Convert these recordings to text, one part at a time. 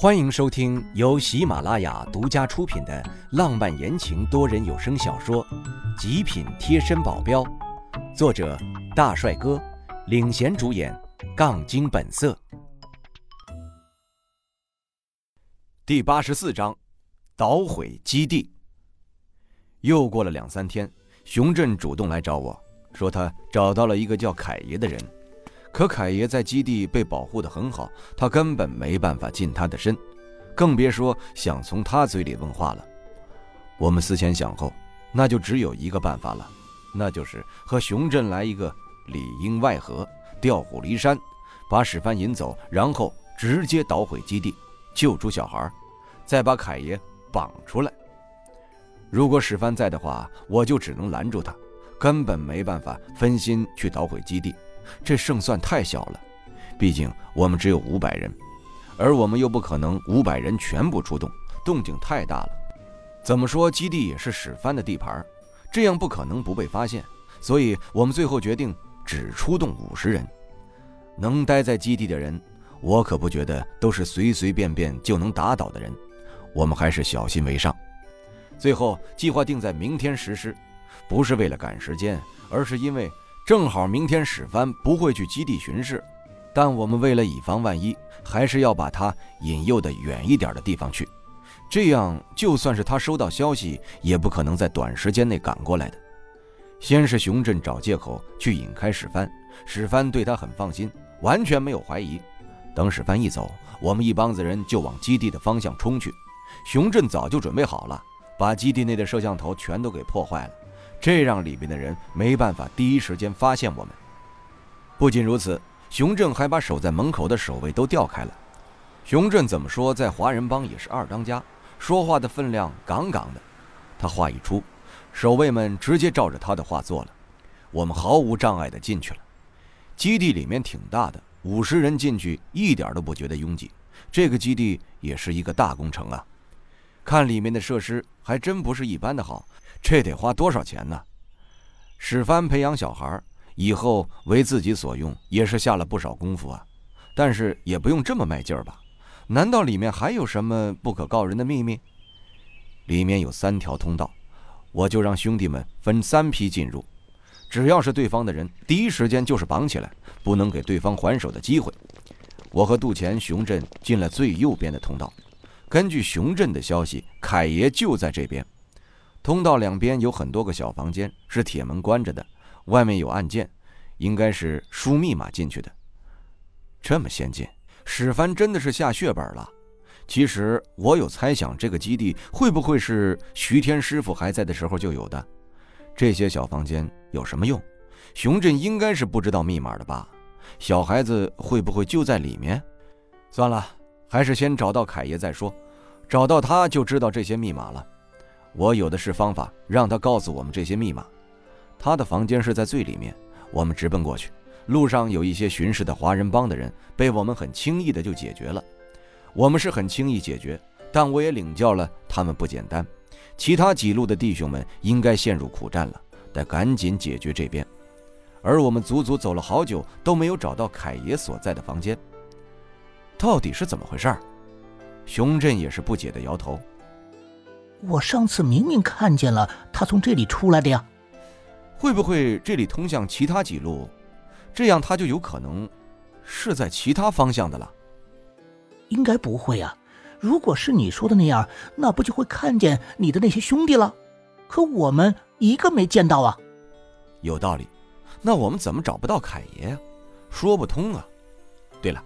欢迎收听由喜马拉雅独家出品的浪漫言情多人有声小说《极品贴身保镖》，作者大帅哥领衔主演，杠精本色。第八十四章，捣毁基地。又过了两三天，熊振主动来找我说，他找到了一个叫凯爷的人。可凯爷在基地被保护得很好，他根本没办法近他的身，更别说想从他嘴里问话了。我们思前想后，那就只有一个办法了，那就是和熊振来一个里应外合，调虎离山，把史帆引走，然后直接捣毁基地，救出小孩，再把凯爷绑出来。如果史帆在的话，我就只能拦住他，根本没办法分心去捣毁基地。这胜算太小了，毕竟我们只有五百人，而我们又不可能五百人全部出动，动静太大了。怎么说，基地也是史帆的地盘，这样不可能不被发现。所以我们最后决定只出动五十人。能待在基地的人，我可不觉得都是随随便便就能打倒的人，我们还是小心为上。最后计划定在明天实施，不是为了赶时间，而是因为。正好明天史帆不会去基地巡视，但我们为了以防万一，还是要把他引诱的远一点的地方去。这样，就算是他收到消息，也不可能在短时间内赶过来的。先是熊振找借口去引开史帆，史帆对他很放心，完全没有怀疑。等史帆一走，我们一帮子人就往基地的方向冲去。熊振早就准备好了，把基地内的摄像头全都给破坏了。这让里面的人没办法第一时间发现我们。不仅如此，熊振还把守在门口的守卫都调开了。熊振怎么说，在华人帮也是二当家，说话的分量杠杠的。他话一出，守卫们直接照着他的话做了。我们毫无障碍地进去了。基地里面挺大的，五十人进去一点都不觉得拥挤。这个基地也是一个大工程啊。看里面的设施，还真不是一般的好。这得花多少钱呢？史帆培养小孩以后为自己所用，也是下了不少功夫啊。但是也不用这么卖劲儿吧？难道里面还有什么不可告人的秘密？里面有三条通道，我就让兄弟们分三批进入。只要是对方的人，第一时间就是绑起来，不能给对方还手的机会。我和杜钱、熊振进了最右边的通道。根据熊振的消息，凯爷就在这边。通道两边有很多个小房间，是铁门关着的，外面有按键，应该是输密码进去的。这么先进，史帆真的是下血本了。其实我有猜想，这个基地会不会是徐天师傅还在的时候就有的？这些小房间有什么用？熊振应该是不知道密码的吧？小孩子会不会就在里面？算了，还是先找到凯爷再说，找到他就知道这些密码了。我有的是方法，让他告诉我们这些密码。他的房间是在最里面，我们直奔过去。路上有一些巡视的华人帮的人，被我们很轻易的就解决了。我们是很轻易解决，但我也领教了他们不简单。其他几路的弟兄们应该陷入苦战了，得赶紧解决这边。而我们足足走了好久，都没有找到凯爷所在的房间。到底是怎么回事？熊振也是不解的摇头。我上次明明看见了他从这里出来的呀，会不会这里通向其他几路？这样他就有可能是在其他方向的了。应该不会啊，如果是你说的那样，那不就会看见你的那些兄弟了？可我们一个没见到啊。有道理，那我们怎么找不到凯爷呀？说不通啊。对了，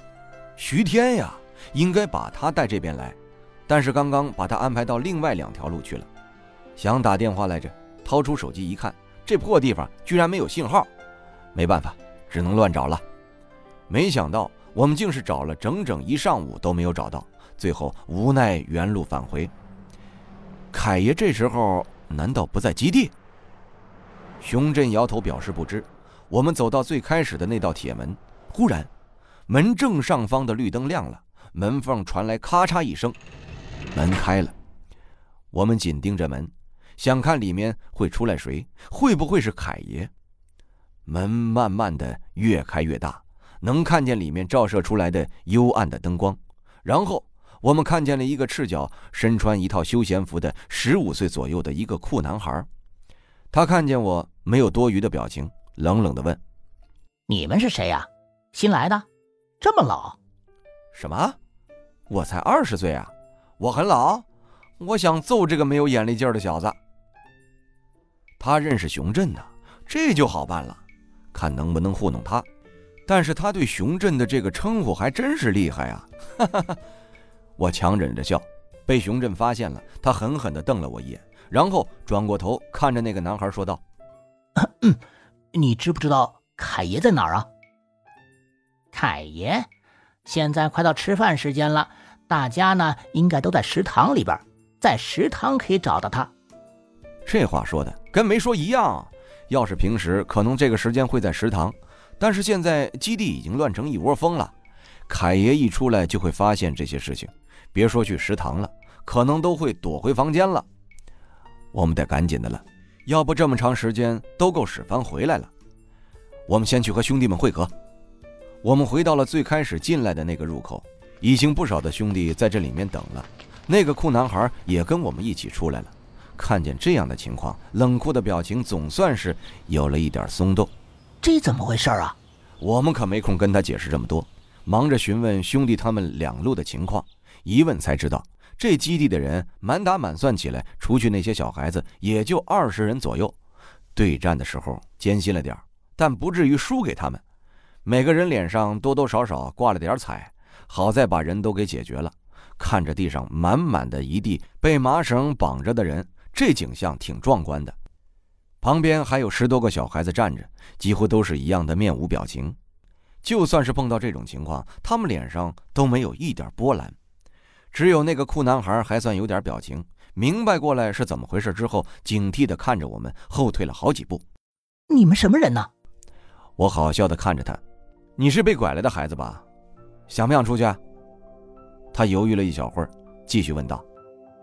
徐天呀，应该把他带这边来。但是刚刚把他安排到另外两条路去了，想打电话来着，掏出手机一看，这破地方居然没有信号，没办法，只能乱找了。没想到我们竟是找了整整一上午都没有找到，最后无奈原路返回。凯爷这时候难道不在基地？熊振摇头表示不知。我们走到最开始的那道铁门，忽然，门正上方的绿灯亮了，门缝传来咔嚓一声。门开了，我们紧盯着门，想看里面会出来谁？会不会是凯爷？门慢慢的越开越大，能看见里面照射出来的幽暗的灯光。然后我们看见了一个赤脚、身穿一套休闲服的十五岁左右的一个酷男孩。他看见我，没有多余的表情，冷冷的问：“你们是谁呀？新来的？这么老？”“什么？我才二十岁啊！我很老？我想揍这个没有眼力劲儿的小子。”他认识熊振的，这就好办了，看能不能糊弄他。但是他对熊振的这个称呼还真是厉害啊！哈哈哈。我强忍着笑，被熊振发现了，他狠狠地瞪了我一眼，然后转过头看着那个男孩说道：“你知不知道凯爷在哪儿啊？”凯爷，现在快到吃饭时间了，大家呢应该都在食堂里边，在食堂可以找到他。这话说的跟没说一样。要是平时，可能这个时间会在食堂，但是现在基地已经乱成一窝蜂了，凯爷一出来就会发现这些事情。别说去食堂了，可能都会躲回房间了。我们得赶紧的了，要不这么长时间都够史帆回来了。我们先去和兄弟们会合。我们回到了最开始进来的那个入口，已经不少的兄弟在这里面等了。那个酷男孩也跟我们一起出来了。看见这样的情况，冷酷的表情总算是有了一点松动。这怎么回事啊？我们可没空跟他解释这么多，忙着询问兄弟他们两路的情况。一问才知道，这基地的人满打满算起来，除去那些小孩子，也就二十人左右。对战的时候艰辛了点但不至于输给他们。每个人脸上多多少少挂了点彩，好在把人都给解决了。看着地上满满的一地被麻绳绑着的人，这景象挺壮观的。旁边还有十多个小孩子站着，几乎都是一样的面无表情。就算是碰到这种情况，他们脸上都没有一点波澜。只有那个酷男孩还算有点表情，明白过来是怎么回事之后，警惕地看着我们，后退了好几步。你们什么人呢？我好笑地看着他。你是被拐来的孩子吧？想不想出去？他犹豫了一小会儿，继续问道：“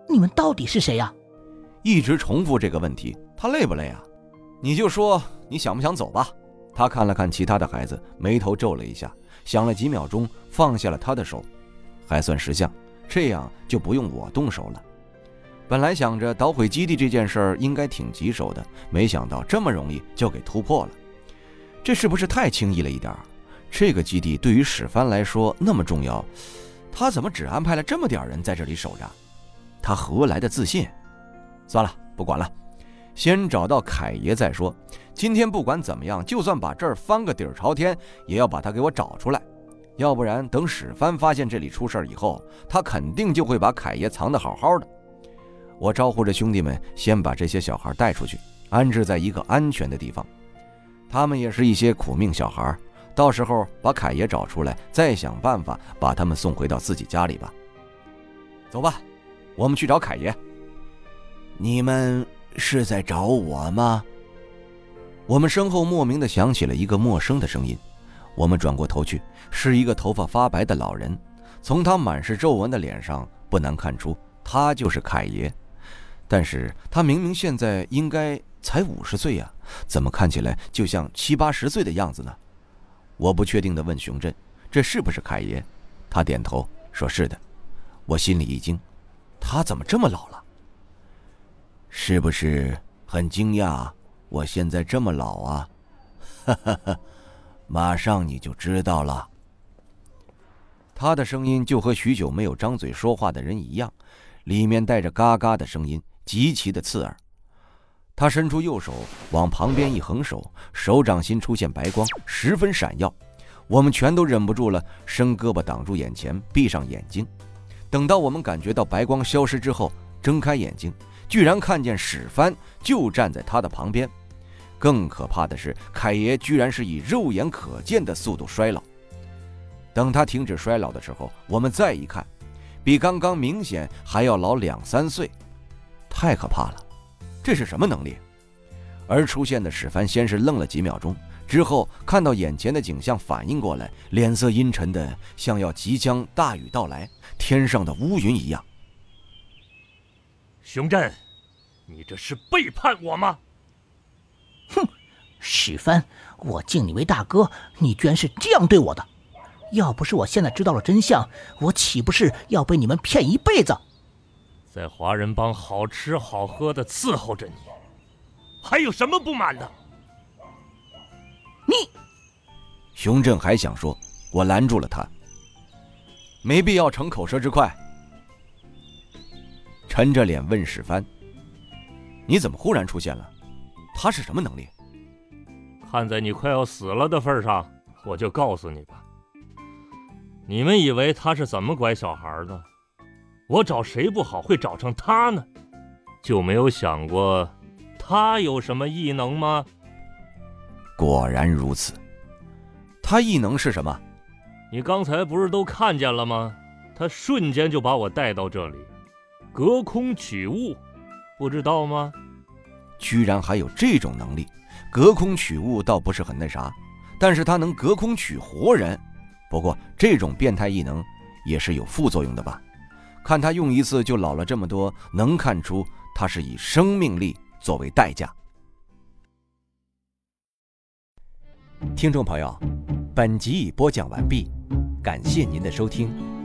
你们到底是谁呀？”一直重复这个问题，他累不累啊？你就说你想不想走吧。他看了看其他的孩子，眉头皱了一下，想了几秒钟，放下了他的手，还算识相。这样就不用我动手了。本来想着捣毁基地这件事儿应该挺棘手的，没想到这么容易就给突破了。这是不是太轻易了一点儿？这个基地对于史帆来说那么重要，他怎么只安排了这么点人在这里守着？他何来的自信？算了，不管了，先找到凯爷再说。今天不管怎么样，就算把这儿翻个底儿朝天，也要把他给我找出来。要不然，等史帆发现这里出事以后，他肯定就会把凯爷藏得好好的。我招呼着兄弟们，先把这些小孩带出去，安置在一个安全的地方。他们也是一些苦命小孩，到时候把凯爷找出来，再想办法把他们送回到自己家里吧。走吧，我们去找凯爷。你们是在找我吗？我们身后莫名的响起了一个陌生的声音。我们转过头去，是一个头发发白的老人。从他满是皱纹的脸上，不难看出他就是凯爷。但是他明明现在应该才五十岁呀，怎么看起来就像七八十岁的样子呢？我不确定地问熊振：“这是不是凯爷？”他点头说：“是的。”我心里一惊，他怎么这么老了？是不是很惊讶？我现在这么老啊？哈哈哈。马上你就知道了。他的声音就和许久没有张嘴说话的人一样，里面带着嘎嘎的声音，极其的刺耳。他伸出右手往旁边一横手，手掌心出现白光，十分闪耀。我们全都忍不住了，伸胳膊挡住眼前，闭上眼睛。等到我们感觉到白光消失之后，睁开眼睛，居然看见史帆就站在他的旁边。更可怕的是，凯爷居然是以肉眼可见的速度衰老。等他停止衰老的时候，我们再一看，比刚刚明显还要老两三岁，太可怕了！这是什么能力？而出现的史帆先是愣了几秒钟，之后看到眼前的景象，反应过来，脸色阴沉的像要即将大雨到来，天上的乌云一样。熊振，你这是背叛我吗？哼，史帆，我敬你为大哥，你居然是这样对我的！要不是我现在知道了真相，我岂不是要被你们骗一辈子？在华人帮好吃好喝的伺候着你，还有什么不满的？你，熊振还想说，我拦住了他。没必要逞口舌之快。沉着脸问史帆：“你怎么忽然出现了？他是什么能力？”看在你快要死了的份上，我就告诉你吧。你们以为他是怎么拐小孩的？我找谁不好会找上他呢？就没有想过他有什么异能吗？果然如此。他异能是什么？你刚才不是都看见了吗？他瞬间就把我带到这里，隔空取物，不知道吗？居然还有这种能力！隔空取物倒不是很那啥，但是他能隔空取活人。不过这种变态异能也是有副作用的吧？看他用一次就老了这么多，能看出他是以生命力作为代价。听众朋友，本集已播讲完毕，感谢您的收听。